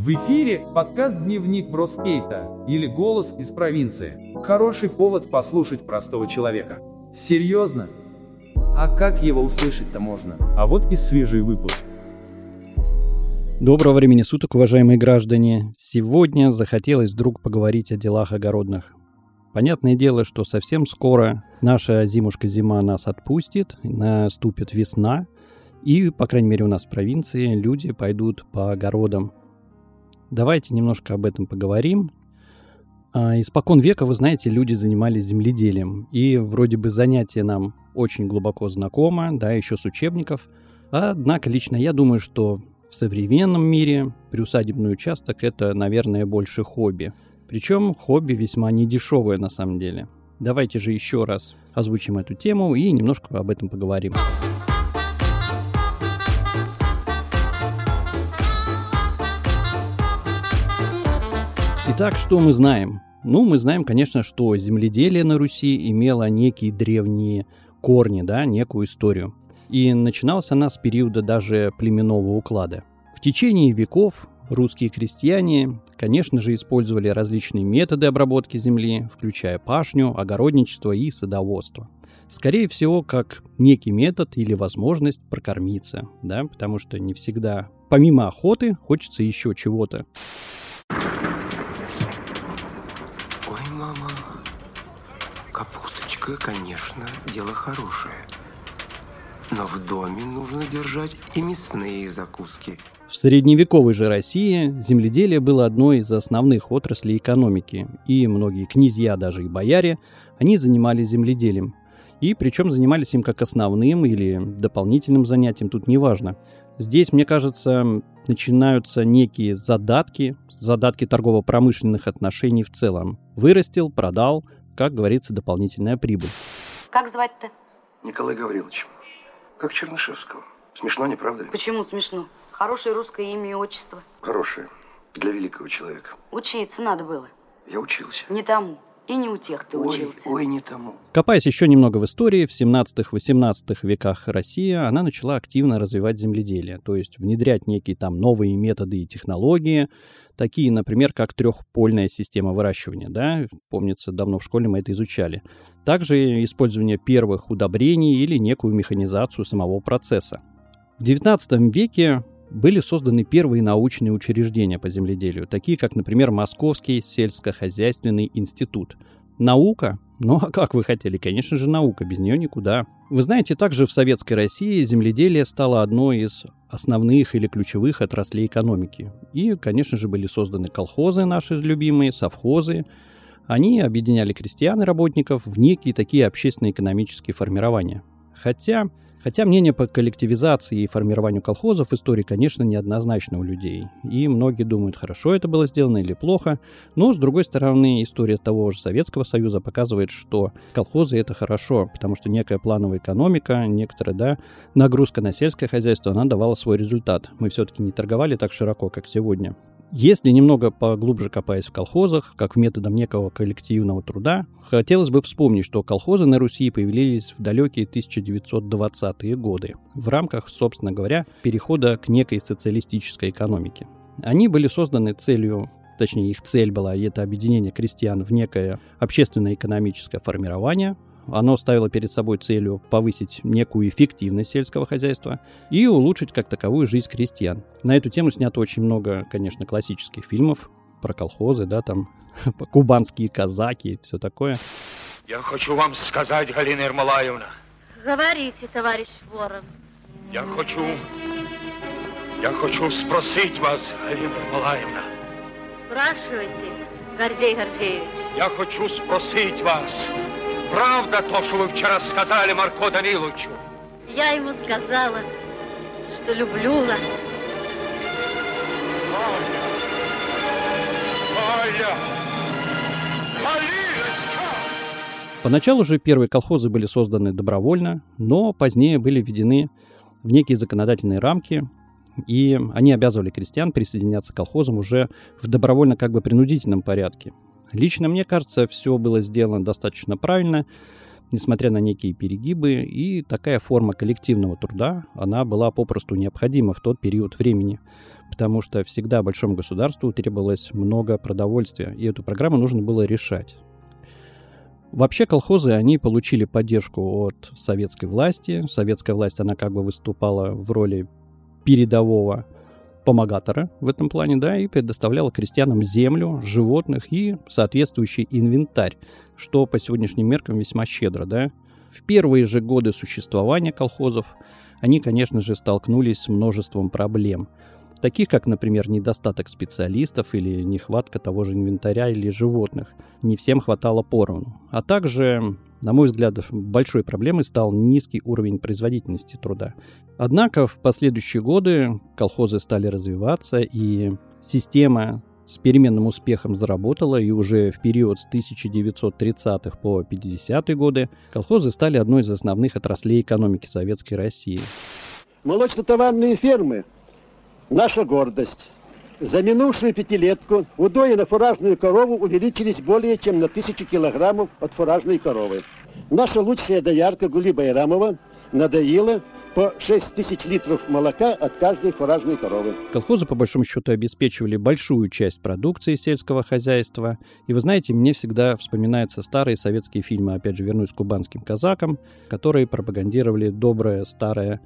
В эфире подкаст «Дневник Броскейта» или «Голос из провинции». Хороший повод послушать простого человека. Серьезно? А как его услышать-то можно? А вот и свежий выпуск. Доброго времени суток, уважаемые граждане. Сегодня захотелось вдруг поговорить о делах огородных. Понятное дело, что совсем скоро наша зимушка-зима нас отпустит, наступит весна, и, по крайней мере, у нас в провинции люди пойдут по огородам Давайте немножко об этом поговорим. А, испокон века, вы знаете, люди занимались земледелием. И вроде бы занятие нам очень глубоко знакомо, да, еще с учебников. Однако лично я думаю, что в современном мире приусадебный участок это, наверное, больше хобби. Причем хобби весьма недешевое на самом деле. Давайте же еще раз озвучим эту тему и немножко об этом поговорим. Итак, что мы знаем? Ну, мы знаем, конечно, что земледелие на Руси имело некие древние корни, да, некую историю. И начиналась она с периода даже племенного уклада. В течение веков русские крестьяне, конечно же, использовали различные методы обработки земли, включая пашню, огородничество и садоводство. Скорее всего, как некий метод или возможность прокормиться, да, потому что не всегда, помимо охоты, хочется еще чего-то. Капусточка, конечно, дело хорошее. Но в доме нужно держать и мясные закуски. В средневековой же России земледелие было одной из основных отраслей экономики, и многие князья, даже и бояре, они занимались земледелием. И причем занимались им как основным или дополнительным занятием, тут неважно. Здесь, мне кажется, начинаются некие задатки, задатки торгово-промышленных отношений в целом. Вырастил, продал – как говорится, дополнительная прибыль. Как звать-то? Николай Гаврилович. Как Чернышевского. Смешно, не правда ли? Почему смешно? Хорошее русское имя и отчество. Хорошее. Для великого человека. Учиться надо было. Я учился. Не тому. И не у тех ты ой, учился. Ой, не тому. Копаясь еще немного в истории, в 17-18 веках России она начала активно развивать земледелие, то есть внедрять некие там новые методы и технологии, такие, например, как трехпольная система выращивания, да, помнится, давно в школе мы это изучали. Также использование первых удобрений или некую механизацию самого процесса. В XIX веке были созданы первые научные учреждения по земледелию, такие как, например, Московский сельскохозяйственный институт. Наука? Ну а как вы хотели? Конечно же, наука, без нее никуда. Вы знаете, также в Советской России земледелие стало одной из основных или ключевых отраслей экономики. И, конечно же, были созданы колхозы наши любимые, совхозы. Они объединяли крестьян и работников в некие такие общественно-экономические формирования. Хотя Хотя мнение по коллективизации и формированию колхозов в истории, конечно, неоднозначно у людей. И многие думают, хорошо это было сделано или плохо. Но, с другой стороны, история того же Советского Союза показывает, что колхозы это хорошо, потому что некая плановая экономика, некоторая да, нагрузка на сельское хозяйство, она давала свой результат. Мы все-таки не торговали так широко, как сегодня. Если немного поглубже копаясь в колхозах, как в методом некого коллективного труда, хотелось бы вспомнить, что колхозы на Руси появились в далекие 1920-е годы в рамках, собственно говоря, перехода к некой социалистической экономике. Они были созданы целью точнее их цель была, и это объединение крестьян в некое общественно-экономическое формирование, оно ставило перед собой целью повысить некую эффективность сельского хозяйства и улучшить как таковую жизнь крестьян. На эту тему снято очень много, конечно, классических фильмов про колхозы, да, там кубанские казаки, все такое. Я хочу вам сказать, Галина Ермолаевна. Говорите, товарищ Ворон. Я хочу... Я хочу спросить вас, Галина Ермолаевна. Спрашивайте, Гордей Гордеевич. Я хочу спросить вас, правда то, что вы вчера сказали Марко Даниловичу? Я ему сказала, что люблю вас. Аля! Аля! Алиночка! Поначалу же первые колхозы были созданы добровольно, но позднее были введены в некие законодательные рамки, и они обязывали крестьян присоединяться к колхозам уже в добровольно как бы принудительном порядке. Лично мне кажется, все было сделано достаточно правильно. несмотря на некие перегибы, и такая форма коллективного труда, она была попросту необходима в тот период времени, потому что всегда большому государству требовалось много продовольствия, и эту программу нужно было решать. Вообще колхозы, они получили поддержку от советской власти. Советская власть, она как бы выступала в роли передового помогатора в этом плане, да, и предоставляла крестьянам землю, животных и соответствующий инвентарь, что по сегодняшним меркам весьма щедро, да. В первые же годы существования колхозов они, конечно же, столкнулись с множеством проблем – таких как, например, недостаток специалистов или нехватка того же инвентаря или животных. Не всем хватало поровну. А также, на мой взгляд, большой проблемой стал низкий уровень производительности труда. Однако в последующие годы колхозы стали развиваться, и система с переменным успехом заработала, и уже в период с 1930-х по 50-е годы колхозы стали одной из основных отраслей экономики Советской России. Молочно-товарные фермы наша гордость. За минувшую пятилетку удои на фуражную корову увеличились более чем на тысячу килограммов от фуражной коровы. Наша лучшая доярка Гули Байрамова надоила по 6 тысяч литров молока от каждой фуражной коровы. Колхозы, по большому счету, обеспечивали большую часть продукции сельского хозяйства. И вы знаете, мне всегда вспоминаются старые советские фильмы, опять же, вернусь к кубанским казакам, которые пропагандировали доброе старое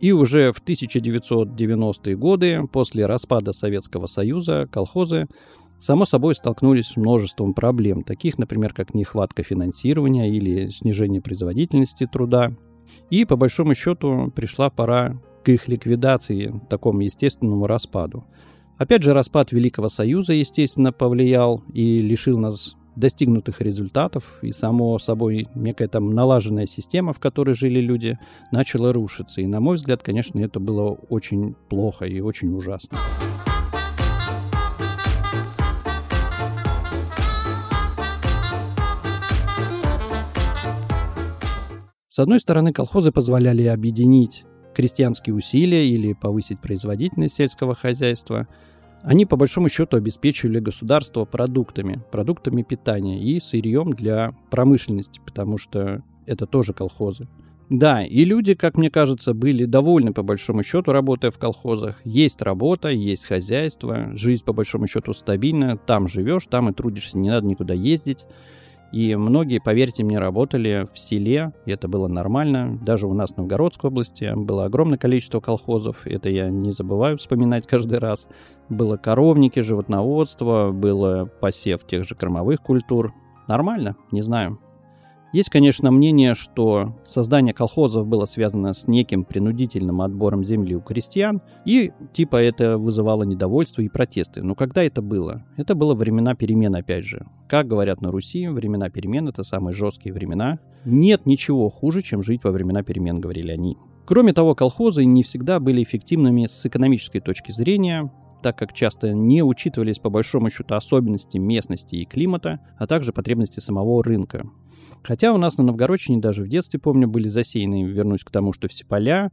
и уже в 1990-е годы, после распада Советского Союза, колхозы само собой столкнулись с множеством проблем, таких, например, как нехватка финансирования или снижение производительности труда. И, по большому счету, пришла пора к их ликвидации, такому естественному распаду. Опять же, распад Великого Союза, естественно, повлиял и лишил нас достигнутых результатов, и само собой некая там налаженная система, в которой жили люди, начала рушиться. И, на мой взгляд, конечно, это было очень плохо и очень ужасно. С одной стороны, колхозы позволяли объединить крестьянские усилия или повысить производительность сельского хозяйства – они по большому счету обеспечивали государство продуктами, продуктами питания и сырьем для промышленности, потому что это тоже колхозы. Да, и люди, как мне кажется, были довольны по большому счету, работая в колхозах. Есть работа, есть хозяйство, жизнь по большому счету стабильна, там живешь, там и трудишься, не надо никуда ездить. И многие, поверьте мне, работали в селе, и это было нормально. Даже у нас в Новгородской области было огромное количество колхозов, это я не забываю вспоминать каждый раз. Было коровники, животноводство, было посев тех же кормовых культур. Нормально, не знаю. Есть, конечно, мнение, что создание колхозов было связано с неким принудительным отбором земли у крестьян, и типа это вызывало недовольство и протесты. Но когда это было? Это было времена перемен, опять же. Как говорят на Руси, времена перемен — это самые жесткие времена. Нет ничего хуже, чем жить во времена перемен, говорили они. Кроме того, колхозы не всегда были эффективными с экономической точки зрения, так как часто не учитывались по большому счету особенности местности и климата, а также потребности самого рынка. Хотя у нас на Новгородчине даже в детстве, помню, были засеяны, вернусь к тому, что все поля,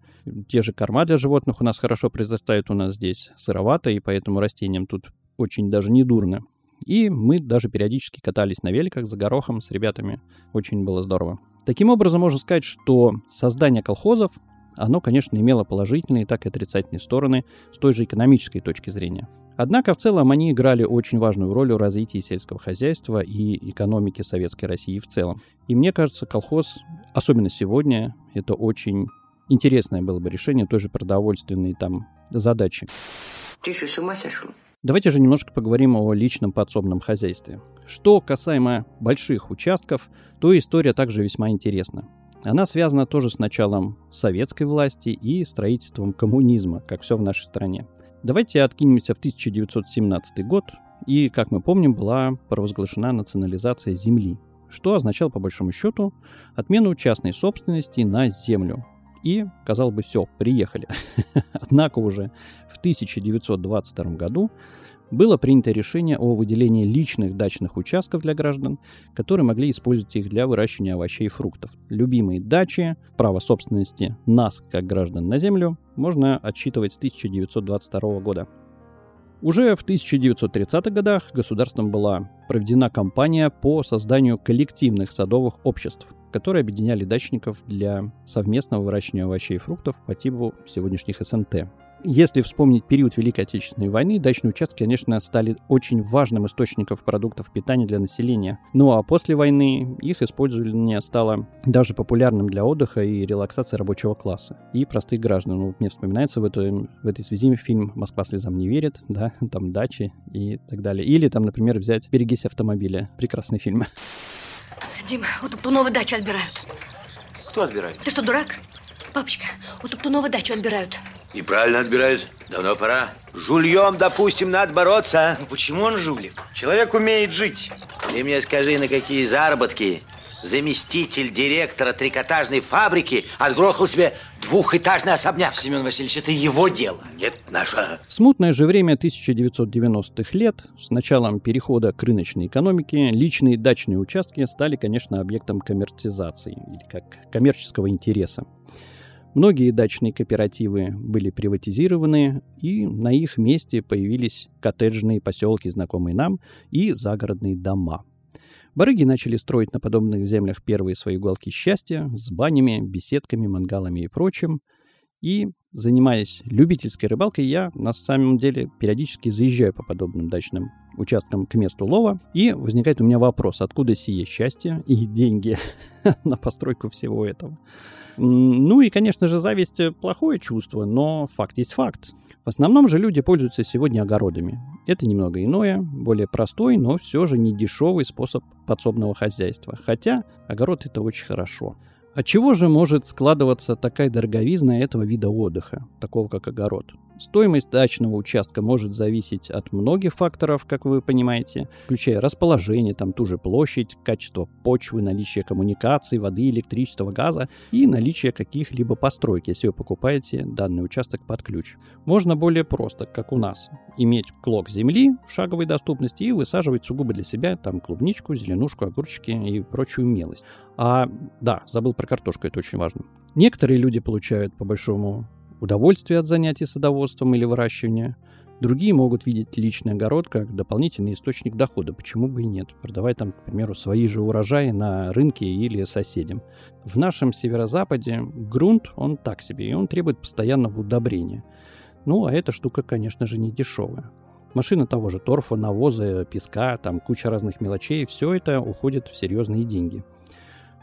те же корма для животных у нас хорошо произрастают, у нас здесь сыровато, и поэтому растениям тут очень даже не дурно. И мы даже периодически катались на великах за горохом с ребятами. Очень было здорово. Таким образом, можно сказать, что создание колхозов, оно, конечно, имело положительные, так и отрицательные стороны с той же экономической точки зрения. Однако в целом они играли очень важную роль в развитии сельского хозяйства и экономики Советской России в целом. И мне кажется, колхоз, особенно сегодня, это очень интересное было бы решение той же продовольственной там задачи. Ты что, с ума сошел? Давайте же немножко поговорим о личном подсобном хозяйстве. Что касаемо больших участков, то история также весьма интересна. Она связана тоже с началом советской власти и строительством коммунизма, как все в нашей стране. Давайте откинемся в 1917 год, и, как мы помним, была провозглашена национализация земли, что означало, по большому счету, отмену частной собственности на землю. И, казалось бы, все, приехали. Однако уже в 1922 году было принято решение о выделении личных дачных участков для граждан, которые могли использовать их для выращивания овощей и фруктов. Любимые дачи, право собственности нас, как граждан на землю, можно отсчитывать с 1922 года. Уже в 1930-х годах государством была проведена кампания по созданию коллективных садовых обществ. которые объединяли дачников для совместного выращивания овощей и фруктов по типу сегодняшних СНТ. Если вспомнить период Великой Отечественной войны, дачные участки, конечно, стали очень важным источником продуктов питания для населения. Ну а после войны их использование стало даже популярным для отдыха и релаксации рабочего класса и простых граждан. Ну, мне вспоминается в, этой в этой связи фильм «Москва слезам не верит», да, там дачи и так далее. Или там, например, взять «Берегись автомобиля». Прекрасный фильм. Дима, у Топтунова дачу отбирают. Кто отбирает? Ты что, дурак? Папочка, у Топтунова дачу отбирают. И правильно отбирают. Давно пора. Жульем, допустим, надо бороться. Ну почему он жулик? Человек умеет жить. Ты мне скажи, на какие заработки заместитель директора трикотажной фабрики отгрохал себе двухэтажный особняк. Семен Васильевич, это его дело. Нет, наша. Смутное же время 1990-х лет, с началом перехода к рыночной экономике, личные дачные участки стали, конечно, объектом коммерцизации, или как коммерческого интереса. Многие дачные кооперативы были приватизированы, и на их месте появились коттеджные поселки, знакомые нам, и загородные дома. Барыги начали строить на подобных землях первые свои уголки счастья с банями, беседками, мангалами и прочим. И, занимаясь любительской рыбалкой, я на самом деле периодически заезжаю по подобным дачным участкам к месту лова, и возникает у меня вопрос, откуда сие счастье и деньги на постройку всего этого. Ну и, конечно же, зависть – плохое чувство, но факт есть факт. В основном же люди пользуются сегодня огородами. Это немного иное, более простой, но все же не дешевый способ подсобного хозяйства. Хотя огород – это очень хорошо. От чего же может складываться такая дороговизна этого вида отдыха, такого как огород? Стоимость дачного участка может зависеть от многих факторов, как вы понимаете, включая расположение, там ту же площадь, качество почвы, наличие коммуникаций, воды, электричества, газа и наличие каких-либо построек, если вы покупаете данный участок под ключ. Можно более просто, как у нас, иметь клок земли в шаговой доступности и высаживать сугубо для себя там клубничку, зеленушку, огурчики и прочую мелость. А, да, забыл про картошку, это очень важно. Некоторые люди получают по большому удовольствие от занятий садоводством или выращивания. Другие могут видеть личный огород как дополнительный источник дохода, почему бы и нет, продавая там, к примеру, свои же урожаи на рынке или соседям. В нашем северо-западе грунт, он так себе, и он требует постоянного удобрения. Ну, а эта штука, конечно же, не дешевая. Машина того же торфа, навоза, песка, там куча разных мелочей, все это уходит в серьезные деньги –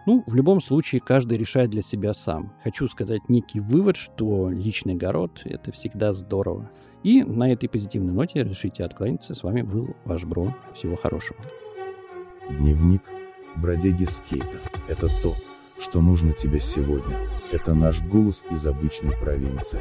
ну, в любом случае, каждый решает для себя сам. Хочу сказать некий вывод, что личный огород – это всегда здорово. И на этой позитивной ноте решите отклониться. С вами был ваш Бро. Всего хорошего. Дневник бродяги скейта – это то, что нужно тебе сегодня. Это наш голос из обычной провинции.